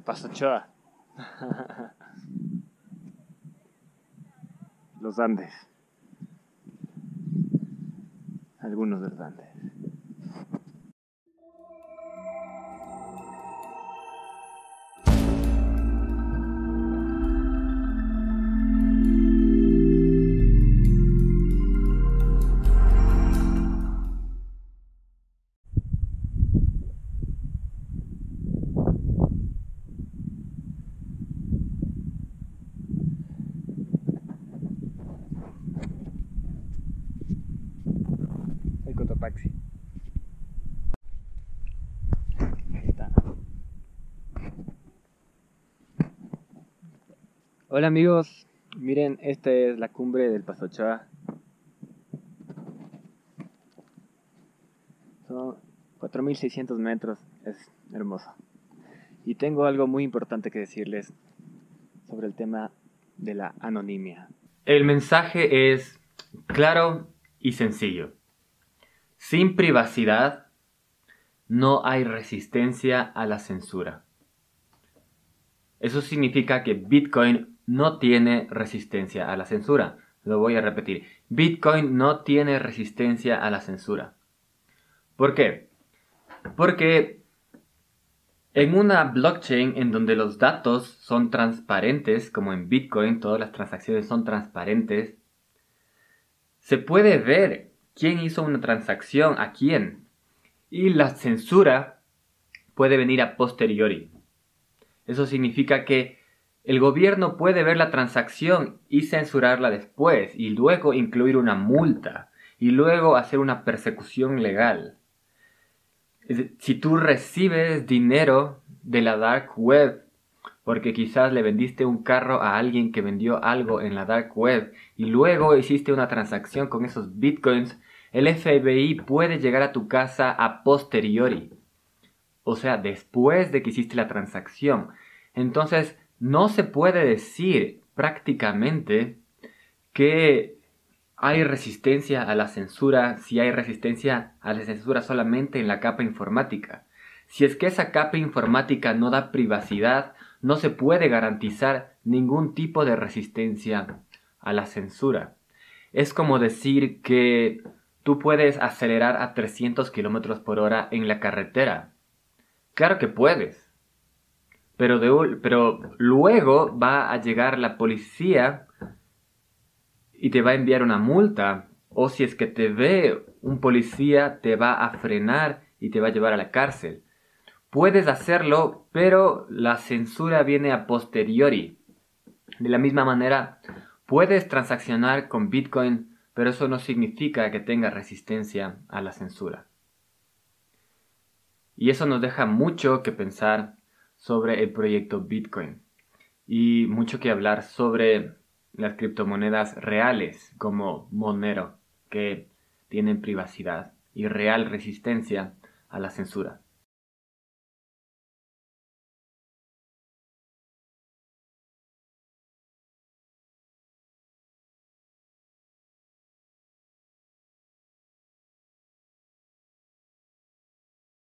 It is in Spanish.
El. Los Andes. Algunos de los Andes. Hola amigos, miren, esta es la cumbre del Paso Ochoa. Son 4.600 metros, es hermoso. Y tengo algo muy importante que decirles sobre el tema de la anonimia. El mensaje es claro y sencillo. Sin privacidad no hay resistencia a la censura. Eso significa que Bitcoin no tiene resistencia a la censura. Lo voy a repetir. Bitcoin no tiene resistencia a la censura. ¿Por qué? Porque en una blockchain en donde los datos son transparentes, como en Bitcoin, todas las transacciones son transparentes, se puede ver quién hizo una transacción a quién. Y la censura puede venir a posteriori. Eso significa que el gobierno puede ver la transacción y censurarla después y luego incluir una multa y luego hacer una persecución legal. Si tú recibes dinero de la dark web porque quizás le vendiste un carro a alguien que vendió algo en la dark web y luego hiciste una transacción con esos bitcoins, el FBI puede llegar a tu casa a posteriori. O sea, después de que hiciste la transacción. Entonces, no se puede decir prácticamente que hay resistencia a la censura si hay resistencia a la censura solamente en la capa informática. Si es que esa capa informática no da privacidad, no se puede garantizar ningún tipo de resistencia a la censura. Es como decir que tú puedes acelerar a 300 km por hora en la carretera. Claro que puedes. Pero, luego va a llegar la policía y te va a enviar una multa. O si es que te ve un policía, te va a frenar y te va a llevar a la cárcel. Puedes hacerlo, pero la censura viene a posteriori. De la misma manera, puedes transaccionar con Bitcoin, pero eso no significa que tenga resistencia a la censura. Y eso nos deja mucho que pensar sobre el proyecto Bitcoin y mucho que hablar sobre las criptomonedas reales como Monero, que tienen privacidad y real resistencia a la censura.